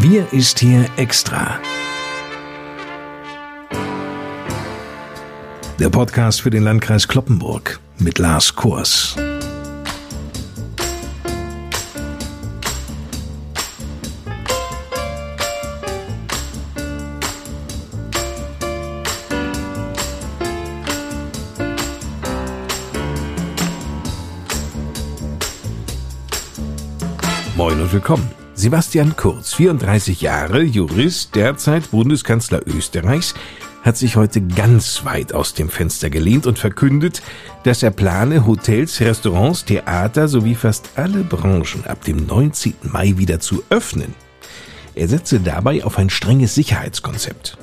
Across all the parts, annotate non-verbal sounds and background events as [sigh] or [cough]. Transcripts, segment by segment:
Wir ist hier extra. Der Podcast für den Landkreis Kloppenburg mit Lars Kurs. Moin und willkommen. Sebastian Kurz, 34 Jahre, Jurist, derzeit Bundeskanzler Österreichs, hat sich heute ganz weit aus dem Fenster gelehnt und verkündet, dass er plane, Hotels, Restaurants, Theater sowie fast alle Branchen ab dem 19. Mai wieder zu öffnen. Er setze dabei auf ein strenges Sicherheitskonzept.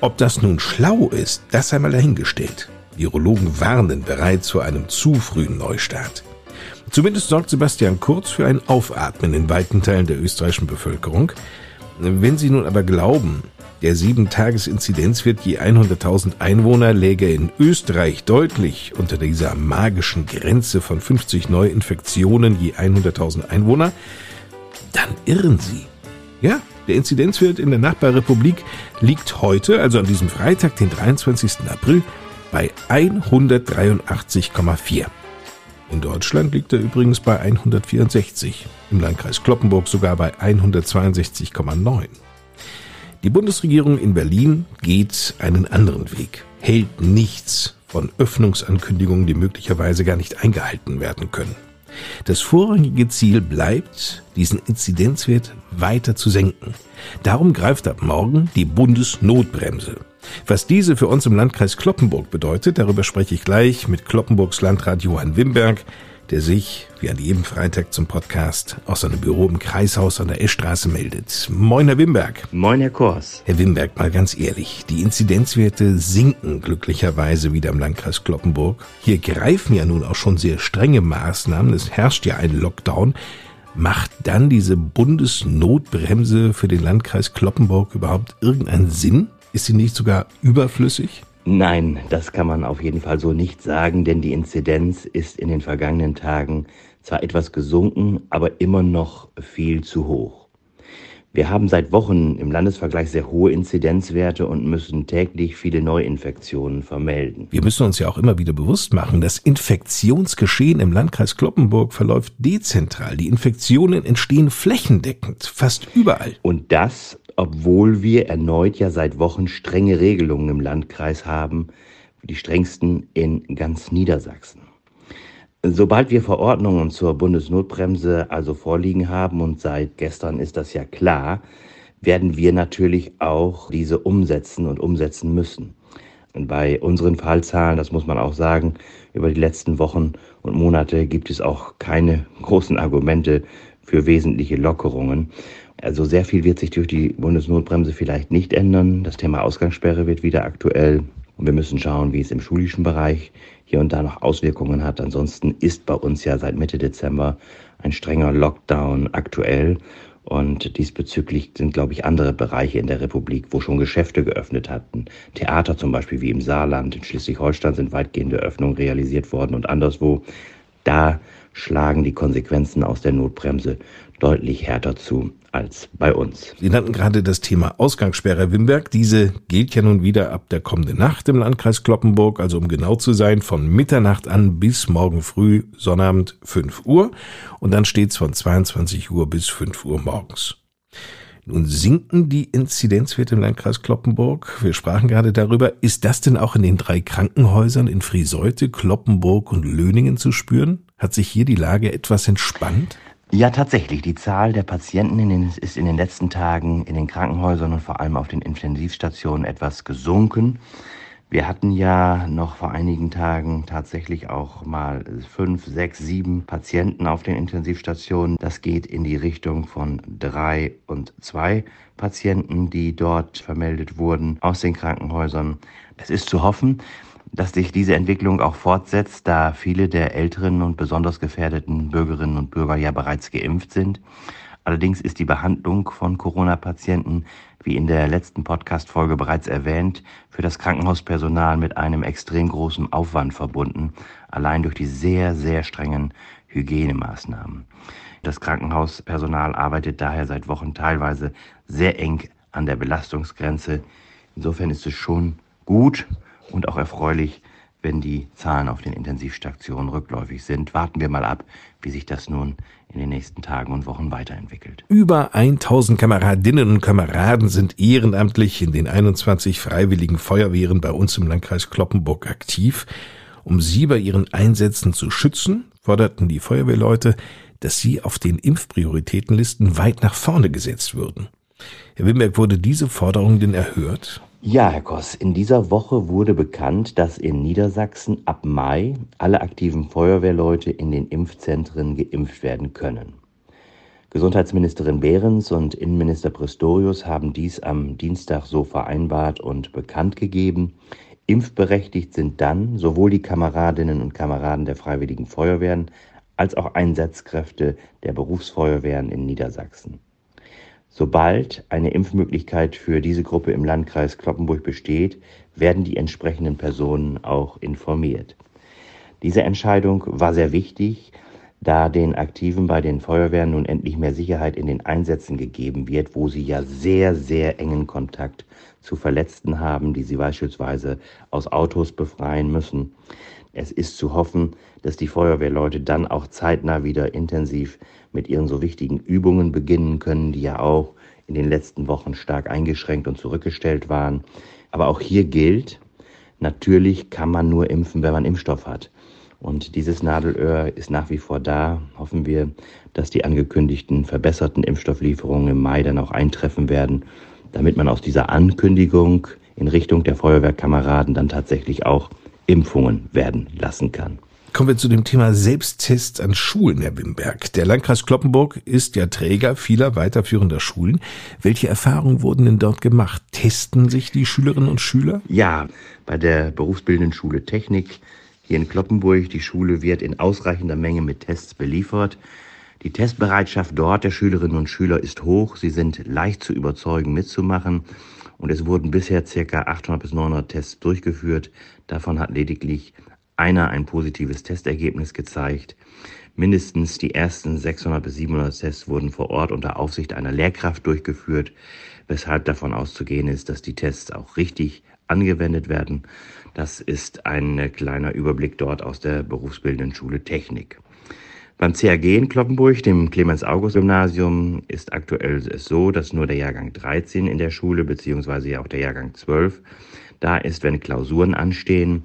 Ob das nun schlau ist, das einmal dahingestellt. Virologen warnen bereits vor einem zu frühen Neustart. Zumindest sorgt Sebastian Kurz für ein Aufatmen in weiten Teilen der österreichischen Bevölkerung. Wenn Sie nun aber glauben, der 7-Tages-Inzidenzwert je 100.000 Einwohner läge in Österreich deutlich unter dieser magischen Grenze von 50 Neuinfektionen je 100.000 Einwohner, dann irren Sie. Ja, der Inzidenzwert in der Nachbarrepublik liegt heute, also an diesem Freitag, den 23. April, bei 183,4. In Deutschland liegt er übrigens bei 164, im Landkreis Kloppenburg sogar bei 162,9. Die Bundesregierung in Berlin geht einen anderen Weg, hält nichts von Öffnungsankündigungen, die möglicherweise gar nicht eingehalten werden können. Das vorrangige Ziel bleibt, diesen Inzidenzwert weiter zu senken. Darum greift ab morgen die Bundesnotbremse. Was diese für uns im Landkreis Kloppenburg bedeutet, darüber spreche ich gleich mit Kloppenburgs Landrat Johann Wimberg, der sich, wie an jedem Freitag zum Podcast, aus seinem Büro im Kreishaus an der Eschstraße meldet. Moin, Herr Wimberg. Moin, Herr Kors. Herr Wimberg, mal ganz ehrlich, die Inzidenzwerte sinken glücklicherweise wieder im Landkreis Kloppenburg. Hier greifen ja nun auch schon sehr strenge Maßnahmen. Es herrscht ja ein Lockdown. Macht dann diese Bundesnotbremse für den Landkreis Kloppenburg überhaupt irgendeinen Sinn? Ist sie nicht sogar überflüssig? Nein, das kann man auf jeden Fall so nicht sagen, denn die Inzidenz ist in den vergangenen Tagen zwar etwas gesunken, aber immer noch viel zu hoch. Wir haben seit Wochen im Landesvergleich sehr hohe Inzidenzwerte und müssen täglich viele Neuinfektionen vermelden. Wir müssen uns ja auch immer wieder bewusst machen, das Infektionsgeschehen im Landkreis Kloppenburg verläuft dezentral. Die Infektionen entstehen flächendeckend, fast überall. Und das obwohl wir erneut ja seit Wochen strenge Regelungen im Landkreis haben, die strengsten in ganz Niedersachsen. Sobald wir Verordnungen zur Bundesnotbremse also vorliegen haben, und seit gestern ist das ja klar, werden wir natürlich auch diese umsetzen und umsetzen müssen. Und bei unseren Fallzahlen, das muss man auch sagen, über die letzten Wochen und Monate gibt es auch keine großen Argumente für wesentliche Lockerungen. Also sehr viel wird sich durch die Bundesnotbremse vielleicht nicht ändern. Das Thema Ausgangssperre wird wieder aktuell. Und wir müssen schauen, wie es im schulischen Bereich hier und da noch Auswirkungen hat. Ansonsten ist bei uns ja seit Mitte Dezember ein strenger Lockdown aktuell. Und diesbezüglich sind, glaube ich, andere Bereiche in der Republik, wo schon Geschäfte geöffnet hatten. Theater zum Beispiel wie im Saarland, in Schleswig-Holstein sind weitgehende Öffnungen realisiert worden und anderswo. Da schlagen die Konsequenzen aus der Notbremse deutlich härter zu als bei uns. Sie nannten gerade das Thema Ausgangssperre Wimberg. Diese gilt ja nun wieder ab der kommenden Nacht im Landkreis Kloppenburg, also um genau zu sein, von Mitternacht an bis morgen früh, Sonnabend 5 Uhr. Und dann steht's von 22 Uhr bis 5 Uhr morgens. Nun sinken die Inzidenzwerte im Landkreis Kloppenburg. Wir sprachen gerade darüber. Ist das denn auch in den drei Krankenhäusern in Frieseute, Kloppenburg und Löningen zu spüren? Hat sich hier die Lage etwas entspannt? Ja, tatsächlich. Die Zahl der Patienten in den, ist in den letzten Tagen in den Krankenhäusern und vor allem auf den Intensivstationen etwas gesunken. Wir hatten ja noch vor einigen Tagen tatsächlich auch mal fünf, sechs, sieben Patienten auf den Intensivstationen. Das geht in die Richtung von drei und zwei Patienten, die dort vermeldet wurden aus den Krankenhäusern. Es ist zu hoffen, dass sich diese Entwicklung auch fortsetzt, da viele der älteren und besonders gefährdeten Bürgerinnen und Bürger ja bereits geimpft sind. Allerdings ist die Behandlung von Corona-Patienten, wie in der letzten Podcast-Folge bereits erwähnt, für das Krankenhauspersonal mit einem extrem großen Aufwand verbunden, allein durch die sehr, sehr strengen Hygienemaßnahmen. Das Krankenhauspersonal arbeitet daher seit Wochen teilweise sehr eng an der Belastungsgrenze. Insofern ist es schon gut und auch erfreulich, wenn die Zahlen auf den Intensivstationen rückläufig sind. Warten wir mal ab, wie sich das nun in den nächsten Tagen und Wochen weiterentwickelt. Über 1000 Kameradinnen und Kameraden sind ehrenamtlich in den 21 freiwilligen Feuerwehren bei uns im Landkreis Kloppenburg aktiv. Um sie bei ihren Einsätzen zu schützen, forderten die Feuerwehrleute, dass sie auf den Impfprioritätenlisten weit nach vorne gesetzt würden. Herr Wimberg, wurde diese Forderung denn erhört? Ja, Herr Koss, in dieser Woche wurde bekannt, dass in Niedersachsen ab Mai alle aktiven Feuerwehrleute in den Impfzentren geimpft werden können. Gesundheitsministerin Behrens und Innenminister Pistorius haben dies am Dienstag so vereinbart und bekannt gegeben. Impfberechtigt sind dann sowohl die Kameradinnen und Kameraden der Freiwilligen Feuerwehren als auch Einsatzkräfte der Berufsfeuerwehren in Niedersachsen. Sobald eine Impfmöglichkeit für diese Gruppe im Landkreis Kloppenburg besteht, werden die entsprechenden Personen auch informiert. Diese Entscheidung war sehr wichtig, da den Aktiven bei den Feuerwehren nun endlich mehr Sicherheit in den Einsätzen gegeben wird, wo sie ja sehr, sehr engen Kontakt zu Verletzten haben, die sie beispielsweise aus Autos befreien müssen. Es ist zu hoffen, dass die Feuerwehrleute dann auch zeitnah wieder intensiv mit ihren so wichtigen Übungen beginnen können, die ja auch in den letzten Wochen stark eingeschränkt und zurückgestellt waren. Aber auch hier gilt, natürlich kann man nur impfen, wenn man Impfstoff hat. Und dieses Nadelöhr ist nach wie vor da. Hoffen wir, dass die angekündigten verbesserten Impfstofflieferungen im Mai dann auch eintreffen werden, damit man aus dieser Ankündigung in Richtung der Feuerwehrkameraden dann tatsächlich auch Impfungen werden lassen kann. Kommen wir zu dem Thema Selbsttests an Schulen, Herr Wimberg. Der Landkreis Kloppenburg ist ja Träger vieler weiterführender Schulen. Welche Erfahrungen wurden denn dort gemacht? Testen sich die Schülerinnen und Schüler? Ja, bei der berufsbildenden Schule Technik hier in Kloppenburg. Die Schule wird in ausreichender Menge mit Tests beliefert. Die Testbereitschaft dort der Schülerinnen und Schüler ist hoch. Sie sind leicht zu überzeugen, mitzumachen. Und es wurden bisher circa 800 bis 900 Tests durchgeführt. Davon hat lediglich einer ein positives Testergebnis gezeigt. Mindestens die ersten 600 bis 700 Tests wurden vor Ort unter Aufsicht einer Lehrkraft durchgeführt, weshalb davon auszugehen ist, dass die Tests auch richtig angewendet werden. Das ist ein kleiner Überblick dort aus der berufsbildenden Schule Technik. Beim CAG in Kloppenburg, dem Clemens-August-Gymnasium, ist aktuell es so, dass nur der Jahrgang 13 in der Schule, beziehungsweise auch der Jahrgang 12, da ist, wenn Klausuren anstehen.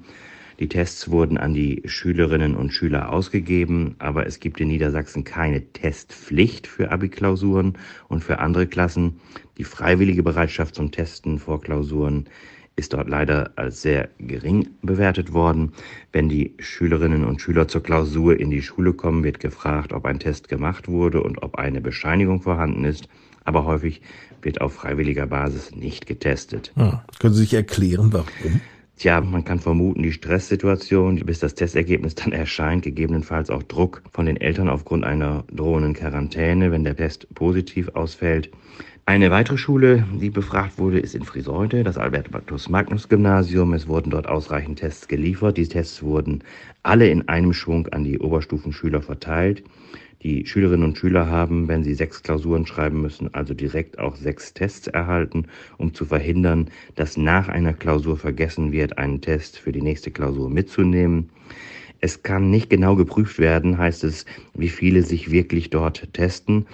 Die Tests wurden an die Schülerinnen und Schüler ausgegeben, aber es gibt in Niedersachsen keine Testpflicht für Abi-Klausuren und für andere Klassen. Die freiwillige Bereitschaft zum Testen vor Klausuren ist dort leider als sehr gering bewertet worden. Wenn die Schülerinnen und Schüler zur Klausur in die Schule kommen, wird gefragt, ob ein Test gemacht wurde und ob eine Bescheinigung vorhanden ist. Aber häufig wird auf freiwilliger Basis nicht getestet. Hm. Können Sie sich erklären, warum? Tja, man kann vermuten, die Stresssituation, bis das Testergebnis dann [laughs] erscheint, gegebenenfalls auch Druck von den Eltern aufgrund einer drohenden Quarantäne, wenn der Test positiv ausfällt. Eine weitere Schule, die befragt wurde, ist in Friseute, das Albert-Magnus-Gymnasium. Es wurden dort ausreichend Tests geliefert. Die Tests wurden alle in einem Schwung an die Oberstufenschüler verteilt. Die Schülerinnen und Schüler haben, wenn sie sechs Klausuren schreiben müssen, also direkt auch sechs Tests erhalten, um zu verhindern, dass nach einer Klausur vergessen wird, einen Test für die nächste Klausur mitzunehmen. Es kann nicht genau geprüft werden, heißt es, wie viele sich wirklich dort testen,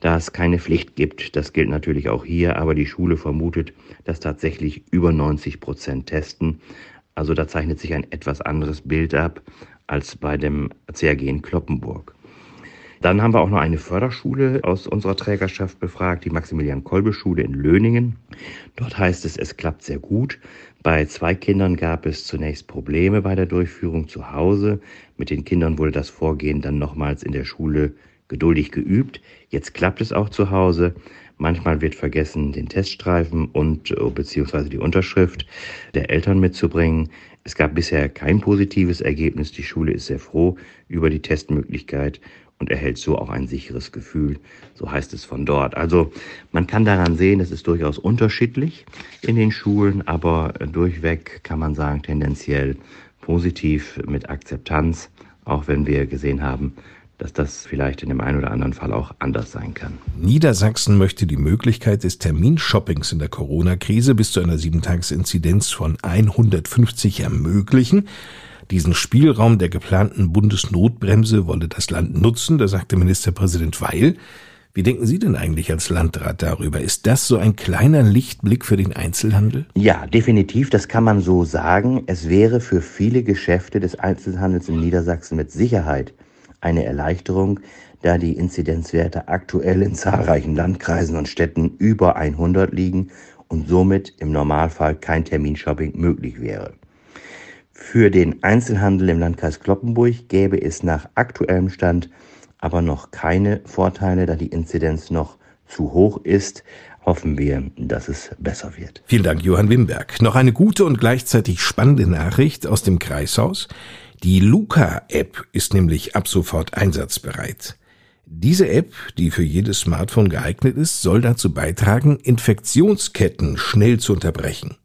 da es keine Pflicht gibt. Das gilt natürlich auch hier, aber die Schule vermutet, dass tatsächlich über 90 Prozent testen. Also da zeichnet sich ein etwas anderes Bild ab als bei dem CRG in Kloppenburg. Dann haben wir auch noch eine Förderschule aus unserer Trägerschaft befragt, die Maximilian-Kolbe-Schule in Löningen. Dort heißt es, es klappt sehr gut. Bei zwei Kindern gab es zunächst Probleme bei der Durchführung zu Hause. Mit den Kindern wurde das Vorgehen dann nochmals in der Schule geduldig geübt. Jetzt klappt es auch zu Hause. Manchmal wird vergessen, den Teststreifen und äh, beziehungsweise die Unterschrift der Eltern mitzubringen. Es gab bisher kein positives Ergebnis. Die Schule ist sehr froh über die Testmöglichkeit und erhält so auch ein sicheres Gefühl, so heißt es von dort. Also man kann daran sehen, es ist durchaus unterschiedlich in den Schulen, aber durchweg kann man sagen, tendenziell positiv mit Akzeptanz, auch wenn wir gesehen haben, dass das vielleicht in dem einen oder anderen Fall auch anders sein kann. Niedersachsen möchte die Möglichkeit des Terminshoppings in der Corona-Krise bis zu einer 7-Tages-Inzidenz von 150 ermöglichen. Diesen Spielraum der geplanten Bundesnotbremse wolle das Land nutzen, da sagte Ministerpräsident Weil. Wie denken Sie denn eigentlich als Landrat darüber? Ist das so ein kleiner Lichtblick für den Einzelhandel? Ja, definitiv, das kann man so sagen. Es wäre für viele Geschäfte des Einzelhandels in Niedersachsen mit Sicherheit eine Erleichterung, da die Inzidenzwerte aktuell in zahlreichen Landkreisen und Städten über 100 liegen und somit im Normalfall kein Terminshopping möglich wäre. Für den Einzelhandel im Landkreis Kloppenburg gäbe es nach aktuellem Stand aber noch keine Vorteile, da die Inzidenz noch zu hoch ist. Hoffen wir, dass es besser wird. Vielen Dank, Johann Wimberg. Noch eine gute und gleichzeitig spannende Nachricht aus dem Kreishaus. Die Luca-App ist nämlich ab sofort einsatzbereit. Diese App, die für jedes Smartphone geeignet ist, soll dazu beitragen, Infektionsketten schnell zu unterbrechen.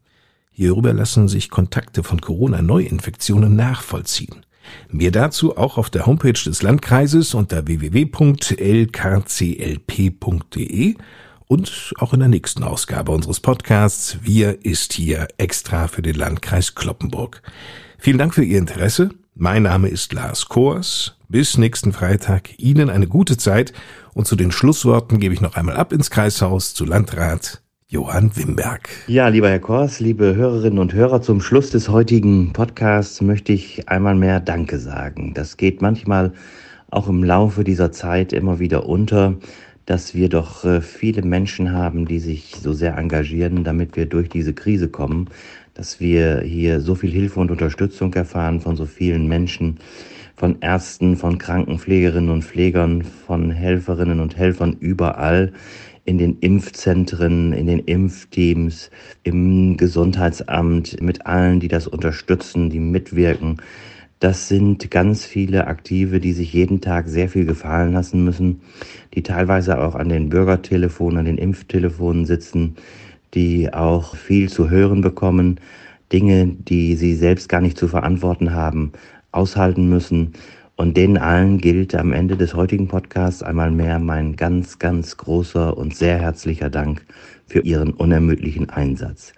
Hierüber lassen sich Kontakte von Corona-Neuinfektionen nachvollziehen. Mehr dazu auch auf der Homepage des Landkreises unter www.lkclp.de und auch in der nächsten Ausgabe unseres Podcasts Wir ist hier extra für den Landkreis Kloppenburg. Vielen Dank für Ihr Interesse. Mein Name ist Lars Kors. Bis nächsten Freitag. Ihnen eine gute Zeit und zu den Schlussworten gebe ich noch einmal ab ins Kreishaus zu Landrat Johann Wimberg. Ja, lieber Herr Kors, liebe Hörerinnen und Hörer, zum Schluss des heutigen Podcasts möchte ich einmal mehr Danke sagen. Das geht manchmal auch im Laufe dieser Zeit immer wieder unter, dass wir doch äh, viele Menschen haben, die sich so sehr engagieren, damit wir durch diese Krise kommen, dass wir hier so viel Hilfe und Unterstützung erfahren von so vielen Menschen, von Ärzten, von Krankenpflegerinnen und Pflegern, von Helferinnen und Helfern überall in den Impfzentren, in den Impfteams, im Gesundheitsamt, mit allen, die das unterstützen, die mitwirken. Das sind ganz viele Aktive, die sich jeden Tag sehr viel gefallen lassen müssen, die teilweise auch an den Bürgertelefonen, an den Impftelefonen sitzen, die auch viel zu hören bekommen, Dinge, die sie selbst gar nicht zu verantworten haben, aushalten müssen. Und denen allen gilt am Ende des heutigen Podcasts einmal mehr mein ganz, ganz großer und sehr herzlicher Dank für Ihren unermüdlichen Einsatz.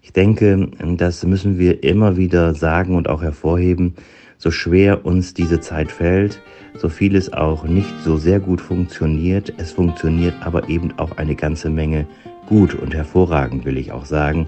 Ich denke, das müssen wir immer wieder sagen und auch hervorheben, so schwer uns diese Zeit fällt, so vieles auch nicht so sehr gut funktioniert, es funktioniert aber eben auch eine ganze Menge gut und hervorragend, will ich auch sagen.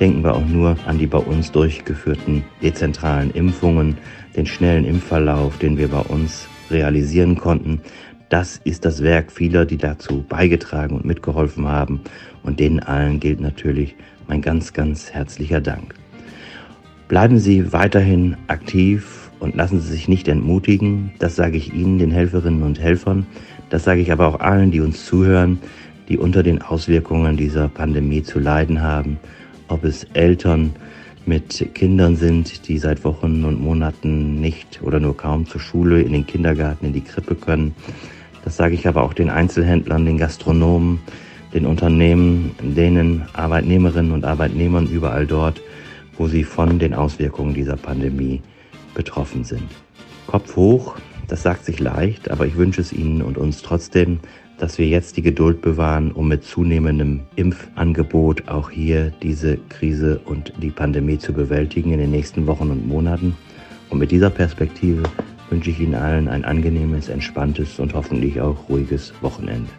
Denken wir auch nur an die bei uns durchgeführten dezentralen Impfungen, den schnellen Impfverlauf, den wir bei uns realisieren konnten. Das ist das Werk vieler, die dazu beigetragen und mitgeholfen haben. Und denen allen gilt natürlich mein ganz, ganz herzlicher Dank. Bleiben Sie weiterhin aktiv und lassen Sie sich nicht entmutigen. Das sage ich Ihnen, den Helferinnen und Helfern. Das sage ich aber auch allen, die uns zuhören, die unter den Auswirkungen dieser Pandemie zu leiden haben. Ob es Eltern, mit Kindern sind, die seit Wochen und Monaten nicht oder nur kaum zur Schule, in den Kindergarten, in die Krippe können. Das sage ich aber auch den Einzelhändlern, den Gastronomen, den Unternehmen, denen Arbeitnehmerinnen und Arbeitnehmern überall dort, wo sie von den Auswirkungen dieser Pandemie betroffen sind. Kopf hoch, das sagt sich leicht, aber ich wünsche es Ihnen und uns trotzdem, dass wir jetzt die Geduld bewahren, um mit zunehmendem Impfangebot auch hier diese Krise und die Pandemie zu bewältigen in den nächsten Wochen und Monaten. Und mit dieser Perspektive wünsche ich Ihnen allen ein angenehmes, entspanntes und hoffentlich auch ruhiges Wochenende.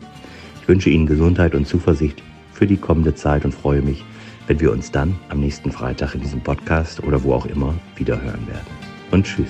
Ich wünsche Ihnen Gesundheit und Zuversicht für die kommende Zeit und freue mich, wenn wir uns dann am nächsten Freitag in diesem Podcast oder wo auch immer wiederhören werden. Und tschüss.